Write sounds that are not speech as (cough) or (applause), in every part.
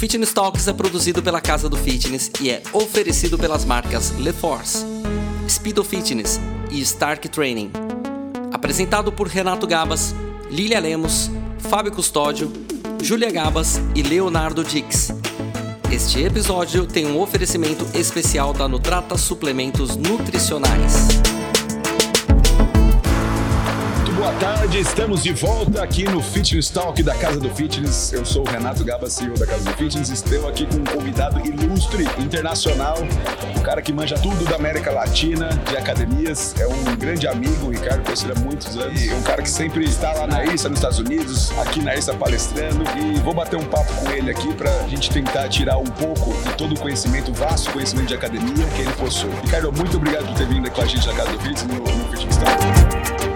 Fitness Talks é produzido pela Casa do Fitness e é oferecido pelas marcas LeForce, Speedo Fitness e Stark Training. Apresentado por Renato Gabas, Lilia Lemos, Fábio Custódio, Júlia Gabas e Leonardo Dix. Este episódio tem um oferecimento especial da Nutrata Suplementos Nutricionais. Boa tarde. Estamos de volta aqui no Fitness Talk da Casa do Fitness. Eu sou o Renato Gaba, CEO da Casa do Fitness. Estou aqui com um convidado ilustre, internacional, um cara que manja tudo da América Latina, de academias. É um grande amigo, o Ricardo, conheço ele há muitos anos. E um cara que sempre está lá na IRSA, nos Estados Unidos, aqui na IRSA palestrando. E vou bater um papo com ele aqui para a gente tentar tirar um pouco de todo o conhecimento, vasto conhecimento de academia que ele possui. Ricardo, muito obrigado por ter vindo aqui com a gente na Casa do Fitness, no, no Fitness Talk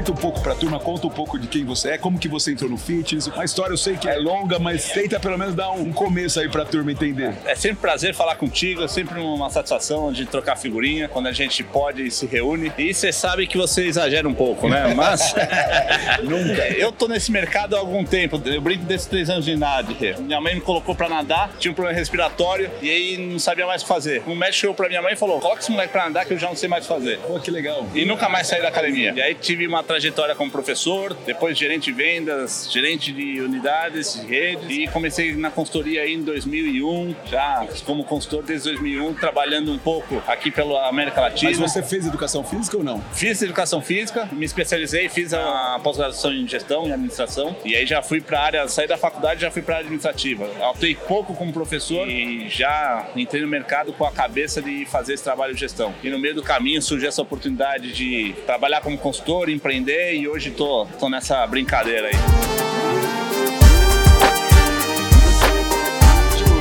apresenta um pouco pra turma, conta um pouco de quem você é, como que você entrou no fitness. A história eu sei que é longa, mas tenta pelo menos dar um começo aí pra turma entender. É sempre um prazer falar contigo, é sempre uma satisfação de trocar figurinha quando a gente pode e se reúne. E você sabe que você exagera um pouco, né? Mas (laughs) nunca. Eu tô nesse mercado há algum tempo. Eu brinco desses três anos de idade. Minha mãe me colocou pra nadar, tinha um problema respiratório e aí não sabia mais o que fazer. Um médico chegou pra minha mãe e falou: coloca esse moleque pra nadar que eu já não sei mais o que fazer. Pô, que legal. E nunca mais saí da academia. E aí tive uma trajetória como professor, depois gerente de vendas, gerente de unidades, de redes e comecei na consultoria em 2001, já como consultor desde 2001, trabalhando um pouco aqui pela América Latina. Mas você fez educação física ou não? Fiz educação física, me especializei, fiz a pós-graduação em gestão e administração e aí já fui para a área, saí da faculdade já fui para a área administrativa. Atuei pouco como professor e já entrei no mercado com a cabeça de fazer esse trabalho de gestão. E no meio do caminho surgiu essa oportunidade de trabalhar como consultor, empreender e hoje tô, tô nessa brincadeira aí.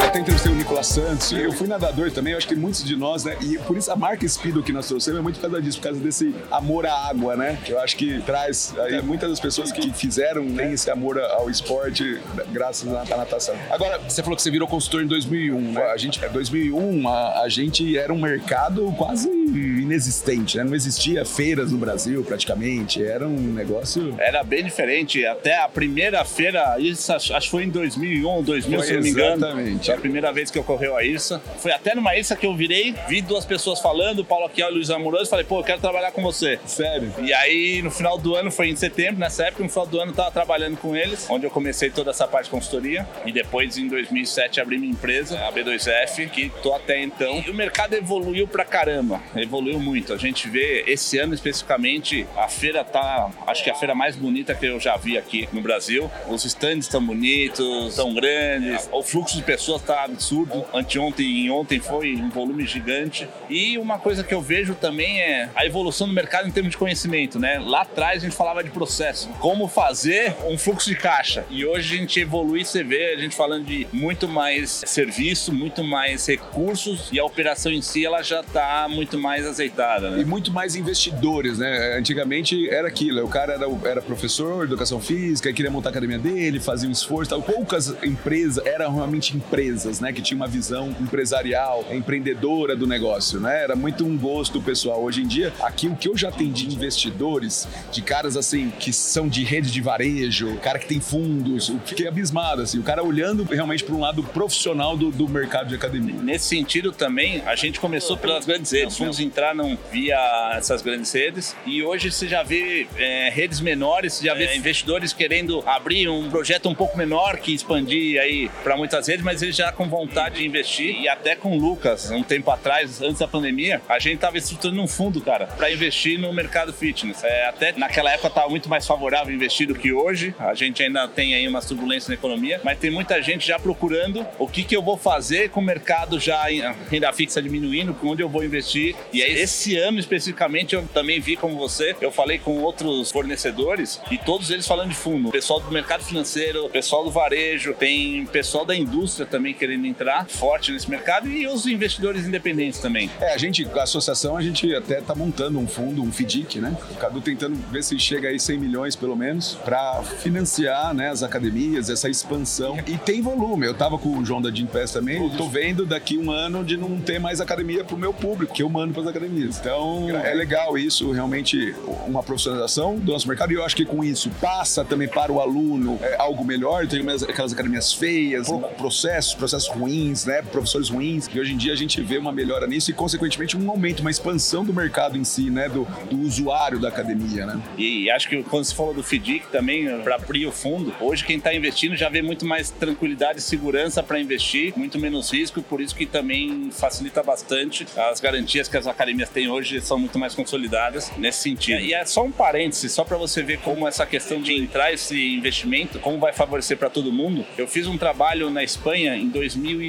até entrevistei o Nicolas Santos. Eu fui nadador também, eu acho que muitos de nós, né? E por isso a marca Speedo que nós trouxemos é muito por causa disso, por causa desse amor à água, né? Eu acho que traz aí muitas das pessoas que fizeram têm esse amor ao esporte graças à natação. Agora, você falou que você virou consultor em 2001, né? A gente, 2001, é, a, a gente era um mercado quase inexistente, né? Não existia feiras no Brasil praticamente, era um negócio... Era bem diferente, até a primeira feira, isso acho que foi em 2001, 2000, foi se não me engano. Exatamente primeira vez que ocorreu a IRSA. Foi até numa IRSA que eu virei, vi duas pessoas falando, Paulo Aquel e Luiz Amoroso, e falei, pô, eu quero trabalhar com você. Sério? E aí, no final do ano, foi em setembro, nessa época, no final do ano, eu tava trabalhando com eles, onde eu comecei toda essa parte de consultoria. E depois, em 2007, abri minha empresa, a B2F, que tô até então. E o mercado evoluiu pra caramba, evoluiu muito. A gente vê, esse ano especificamente, a feira tá, acho que a feira mais bonita que eu já vi aqui no Brasil. Os stands estão bonitos, tão grandes, o fluxo de pessoas tá absurdo. Anteontem e ontem foi um volume gigante. E uma coisa que eu vejo também é a evolução do mercado em termos de conhecimento, né? Lá atrás a gente falava de processo, como fazer um fluxo de caixa. E hoje a gente evolui, você vê, a gente falando de muito mais serviço, muito mais recursos e a operação em si ela já está muito mais azeitada. Né? E muito mais investidores, né? Antigamente era aquilo, o cara era, era professor educação física, queria montar a academia dele, fazia um esforço, tal. poucas empresas eram realmente empresas né? Que tinha uma visão empresarial, empreendedora do negócio, né? Era muito um gosto pessoal. Hoje em dia, aqui o que eu já atendi de investidores, de caras assim, que são de rede de varejo, cara que tem fundos, eu fiquei abismado, assim, o cara olhando realmente para um lado profissional do, do mercado de academia. Nesse sentido também, a gente começou pelas grandes redes. Fomos entraram via essas grandes redes e hoje você já vê é, redes menores, você já vê é, investidores querendo abrir um projeto um pouco menor que expandir aí para muitas redes, mas eles já com vontade de investir e até com o Lucas, um tempo atrás, antes da pandemia, a gente estava estruturando um fundo, cara, para investir no mercado fitness. É, até naquela época estava muito mais favorável investir do que hoje. A gente ainda tem aí umas turbulências na economia, mas tem muita gente já procurando o que, que eu vou fazer com o mercado já em renda fixa diminuindo, onde eu vou investir. E aí, esse ano especificamente, eu também vi como você, eu falei com outros fornecedores e todos eles falando de fundo. Pessoal do mercado financeiro, pessoal do varejo, tem pessoal da indústria também querendo querendo entrar forte nesse mercado e os investidores independentes também. É, a gente, a associação, a gente até está montando um fundo, um FDIC, né? O Cadu tentando ver se chega aí 100 milhões pelo menos para financiar né, as academias, essa expansão. E tem volume. Eu estava com o João da Pass também, eu tô vendo daqui um ano de não ter mais academia pro meu público, que eu mando para as academias. Então é legal isso, realmente uma profissionalização do nosso mercado e eu acho que com isso passa também para o aluno é, algo melhor. Tem aquelas academias feias, processos, processos ruins, né? Professores ruins. E hoje em dia a gente vê uma melhora nisso e, consequentemente, um aumento, uma expansão do mercado em si, né? Do, do usuário da academia, né? E acho que quando você falou do FDIC também, para abrir o fundo, hoje quem está investindo já vê muito mais tranquilidade e segurança para investir, muito menos risco, por isso que também facilita bastante as garantias que as academias têm hoje são muito mais consolidadas nesse sentido. E é só um parêntese, só para você ver como essa questão de entrar esse investimento, como vai favorecer para todo mundo. Eu fiz um trabalho na Espanha em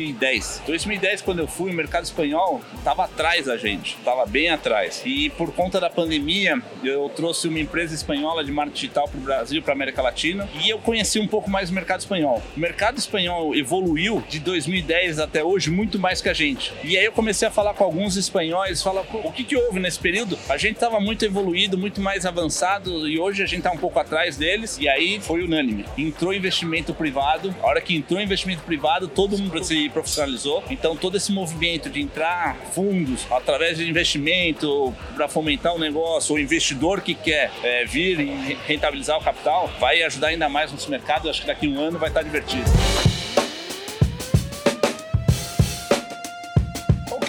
2010. 2010, quando eu fui, o mercado espanhol estava atrás da gente, estava bem atrás. E por conta da pandemia, eu trouxe uma empresa espanhola de marketing digital para o Brasil, para a América Latina, e eu conheci um pouco mais o mercado espanhol. O mercado espanhol evoluiu de 2010 até hoje muito mais que a gente. E aí eu comecei a falar com alguns espanhóis, falar o que, que houve nesse período? A gente estava muito evoluído, muito mais avançado, e hoje a gente está um pouco atrás deles, e aí foi unânime. Entrou investimento privado, a hora que entrou investimento privado, todo mundo se profissionalizou. Então todo esse movimento de entrar fundos através de investimento para fomentar o negócio, o investidor que quer é, vir e rentabilizar o capital, vai ajudar ainda mais nosso mercado. Acho que daqui a um ano vai estar divertido.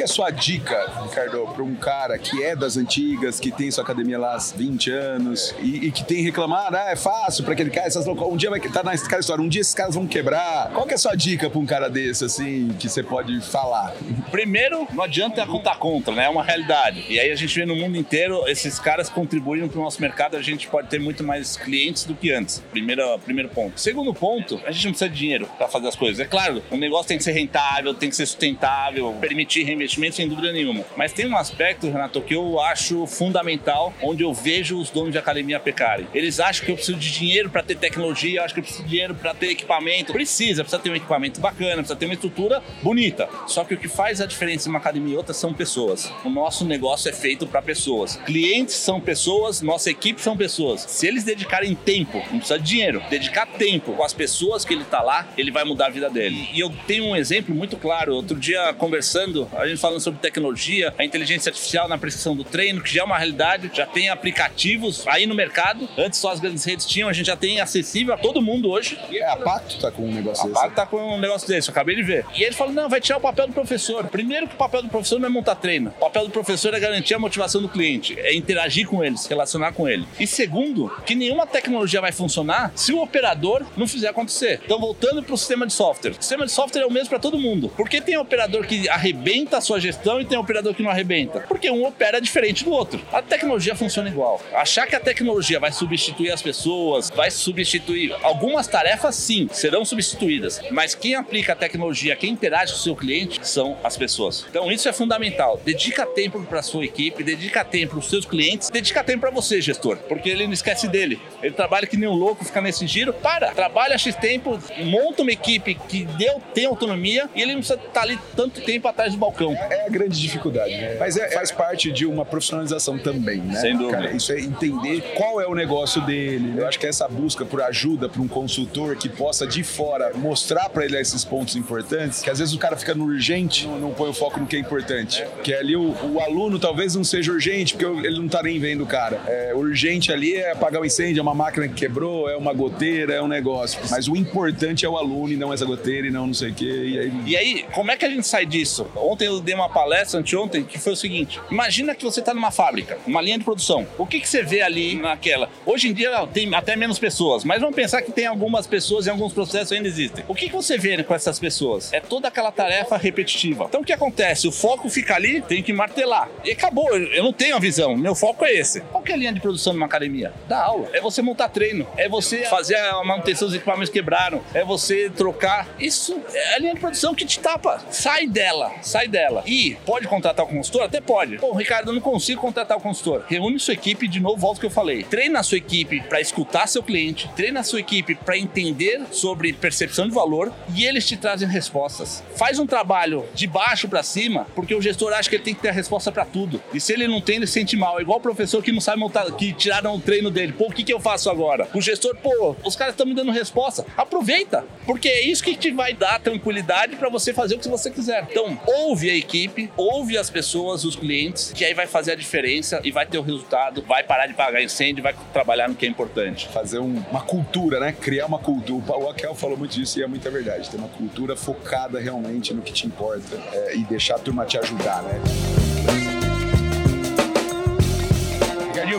Que é a sua dica, Ricardo, para um cara que é das antigas, que tem sua academia lá há 20 anos e, e que tem reclamado, ah, é fácil para aquele cara, essas um dia vai estar tá na história, um dia esses caras vão quebrar. Qual que é a sua dica para um cara desse, assim, que você pode falar? Primeiro, não adianta contar contra, né? É uma realidade. E aí a gente vê no mundo inteiro esses caras contribuindo para o nosso mercado, a gente pode ter muito mais clientes do que antes. Primeiro, primeiro ponto. Segundo ponto, a gente não precisa de dinheiro para fazer as coisas. É claro, o negócio tem que ser rentável, tem que ser sustentável, permitir reinvestir investimento sem dúvida nenhuma. Mas tem um aspecto, Renato, que eu acho fundamental, onde eu vejo os donos de academia pecarem. Eles acham que eu preciso de dinheiro para ter tecnologia, eu acho que eu preciso de dinheiro para ter equipamento. Precisa, precisa ter um equipamento bacana, precisa ter uma estrutura bonita. Só que o que faz a diferença em uma academia e outra são pessoas. O nosso negócio é feito para pessoas. Clientes são pessoas, nossa equipe são pessoas. Se eles dedicarem tempo, não precisa de dinheiro, dedicar tempo com as pessoas que ele está lá, ele vai mudar a vida dele. E eu tenho um exemplo muito claro. Outro dia, conversando, a gente falando sobre tecnologia, a inteligência artificial na prescrição do treino, que já é uma realidade, já tem aplicativos aí no mercado. Antes só as grandes redes tinham, a gente já tem acessível a todo mundo hoje. É, a Pacto tá com um negócio a desse. A Pacto tá com um negócio desse, eu acabei de ver. E ele falou: não, vai tirar o papel do professor. Primeiro que o papel do professor não é montar treino. O papel do professor é garantir a motivação do cliente, é interagir com ele, se relacionar com ele. E segundo, que nenhuma tecnologia vai funcionar se o operador não fizer acontecer. Então, voltando para o sistema de software. O sistema de software é o mesmo para todo mundo. Porque tem operador que arrebenta a sua gestão e tem operador que não arrebenta? Porque um opera diferente do outro. A tecnologia funciona igual. Achar que a tecnologia vai substituir as pessoas, vai substituir algumas tarefas, sim, serão substituídas. Mas quem aplica a tecnologia, quem interage com o seu cliente, são as pessoas. Então isso é fundamental. Dedica tempo para sua equipe, dedica tempo para os seus clientes, dedica tempo para você, gestor, porque ele não esquece dele. Ele trabalha que nem um louco, fica nesse giro. Para, trabalha X tempo, monta uma equipe que deu, tem autonomia e ele não precisa estar ali tanto tempo atrás do balcão. É a grande dificuldade, né? Mas é, faz parte de uma profissionalização também, né? Sem dúvida. Cara, isso é entender qual é o negócio dele. Eu acho que essa busca por ajuda para um consultor que possa de fora mostrar para ele esses pontos importantes, que às vezes o cara fica no urgente, não, não põe o foco no que é importante. Que ali o, o, aluno talvez não seja urgente, porque ele não tá nem vendo o cara. É, urgente ali é apagar o incêndio, é uma máquina que quebrou, é uma goteira, é um negócio. Mas o importante é o aluno e não essa goteira e não não sei o quê. E aí... e aí, como é que a gente sai disso? Ontem eu dei uma palestra, anteontem, que foi o seguinte: imagina que você está numa fábrica, uma linha de produção. O que, que você vê ali naquela? Hoje em dia tem até menos pessoas, mas vamos pensar que tem algumas pessoas e alguns processos ainda existem. O que, que você vê com essas pessoas? É toda aquela tarefa repetitiva. Então o que acontece? O foco fica ali, tem que martelar. E acabou, eu não tenho a visão, meu foco é esse. Qual que é a linha de produção numa academia? Da aula. É você montar treino, é você fazer a manutenção dos equipamentos que quebraram, é você trocar. Isso é a linha de produção que te tapa. Sai dela, sai dela. E pode contratar o consultor? Até pode. Pô, Ricardo, eu não consigo contratar o consultor. Reúne sua equipe, de novo, volta o que eu falei. Treina a sua equipe para escutar seu cliente, treina a sua equipe para entender sobre percepção de valor e eles te trazem respostas. Faz um trabalho de baixo para cima, porque o gestor acha que ele tem que ter a resposta para tudo. E se ele não tem, ele se sente mal. É igual o professor que não sabe montar, que tiraram o treino dele. Pô, o que, que eu faço agora? O gestor, pô, os caras estão me dando resposta. Aproveita, porque é isso que te vai dar tranquilidade para você fazer o que você quiser. Então, ouve a equipe equipe, ouve as pessoas, os clientes, que aí vai fazer a diferença e vai ter o resultado, vai parar de pagar incêndio, vai trabalhar no que é importante. Fazer um, uma cultura, né? Criar uma cultura. O Raquel falou muito disso e é muita verdade. Ter uma cultura focada realmente no que te importa é, e deixar a turma te ajudar, né?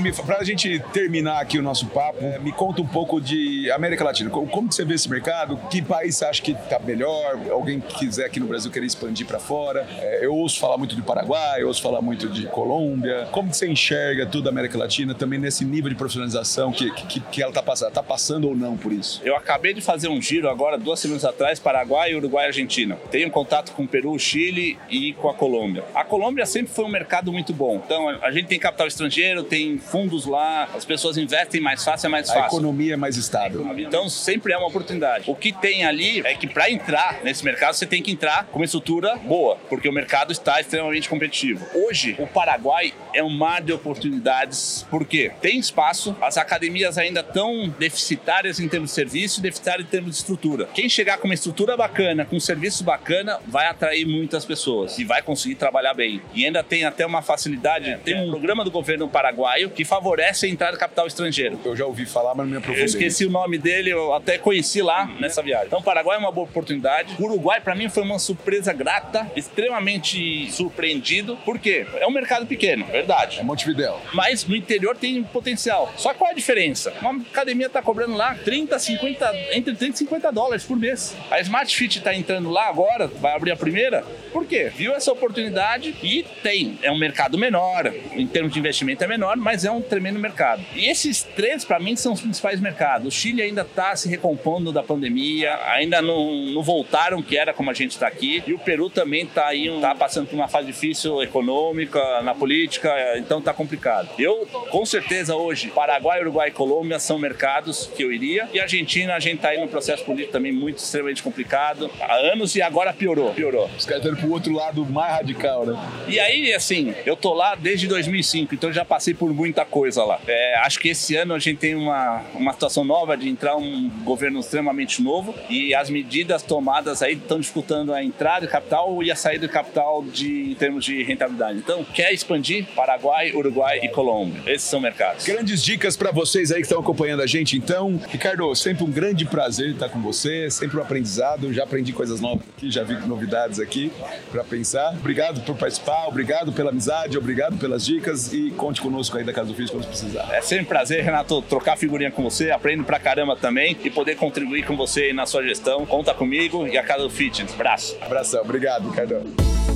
Ricardinho, para a gente terminar aqui o nosso papo, me conta um pouco de América Latina. Como, como você vê esse mercado? Que país você acha que está melhor? Alguém que quiser aqui no Brasil querer expandir para fora? É, eu ouço falar muito de Paraguai, eu ouço falar muito de Colômbia. Como você enxerga toda a América Latina também nesse nível de profissionalização que, que, que ela está passando? Está passando ou não por isso? Eu acabei de fazer um giro agora, duas semanas atrás, Paraguai, Uruguai e Argentina. Tenho contato com o Peru, Chile e com a Colômbia. A Colômbia sempre foi um mercado muito bom. Então, a gente tem capital estrangeiro, tem fundos lá, as pessoas investem mais fácil, é mais fácil. A economia é mais estável. Então sempre é uma oportunidade. O que tem ali é que para entrar nesse mercado você tem que entrar com uma estrutura boa, porque o mercado está extremamente competitivo. Hoje, o Paraguai é um mar de oportunidades, porque tem espaço, as academias ainda estão deficitárias em termos de serviço e deficitárias em termos de estrutura. Quem chegar com uma estrutura bacana, com um serviço bacana, vai atrair muitas pessoas e vai conseguir trabalhar bem. E ainda tem até uma facilidade, tem um programa do governo paraguaio que favorece a entrada de capital estrangeiro. Eu já ouvi falar, mas não me aprofundei. Eu esqueci o nome dele, eu até conheci lá nessa viagem. Então, Paraguai é uma boa oportunidade. Uruguai, para mim, foi uma surpresa grata, extremamente surpreendido, porque é um mercado pequeno, verdade. É Montevideo. Mas no interior tem potencial. Só qual é a diferença? Uma academia está cobrando lá 30, 50, entre 30 e 50 dólares por mês. A Smart Fit está entrando lá agora, vai abrir a primeira. Por quê? Viu essa oportunidade e tem. É um mercado menor, em termos de investimento é menor, mas é um tremendo mercado. E esses três, para mim, são os principais mercados. O Chile ainda está se recompondo da pandemia, ainda não, não voltaram, que era como a gente está aqui. E o Peru também está aí, tá passando por uma fase difícil econômica, na política, então está complicado. Eu, com certeza, hoje, Paraguai, Uruguai e Colômbia são mercados que eu iria. E Argentina, a gente está aí num processo político também muito extremamente complicado há anos e agora piorou. Piorou. Os caras estão pro outro lado mais radical, né? E aí, assim, eu tô lá desde 2005, então já passei por muita coisa lá. É, acho que esse ano a gente tem uma, uma situação nova de entrar um governo extremamente novo e as medidas tomadas aí estão dificultando a entrada de capital e a saída de capital de, em termos de rentabilidade. Então, quer expandir? Paraguai, Uruguai e Colômbia. Esses são mercados. Grandes dicas para vocês aí que estão acompanhando a gente, então. Ricardo, sempre um grande prazer estar com você, sempre um aprendizado. Já aprendi coisas novas aqui, já vi novidades aqui para pensar. Obrigado por participar, obrigado pela amizade, obrigado pelas dicas e conte conosco aí da Casa quando precisar. É sempre um prazer, Renato, trocar figurinha com você, aprendo pra caramba também e poder contribuir com você na sua gestão. Conta comigo e a Casa do Fitness. Abraço. Abração, obrigado, Ricardo.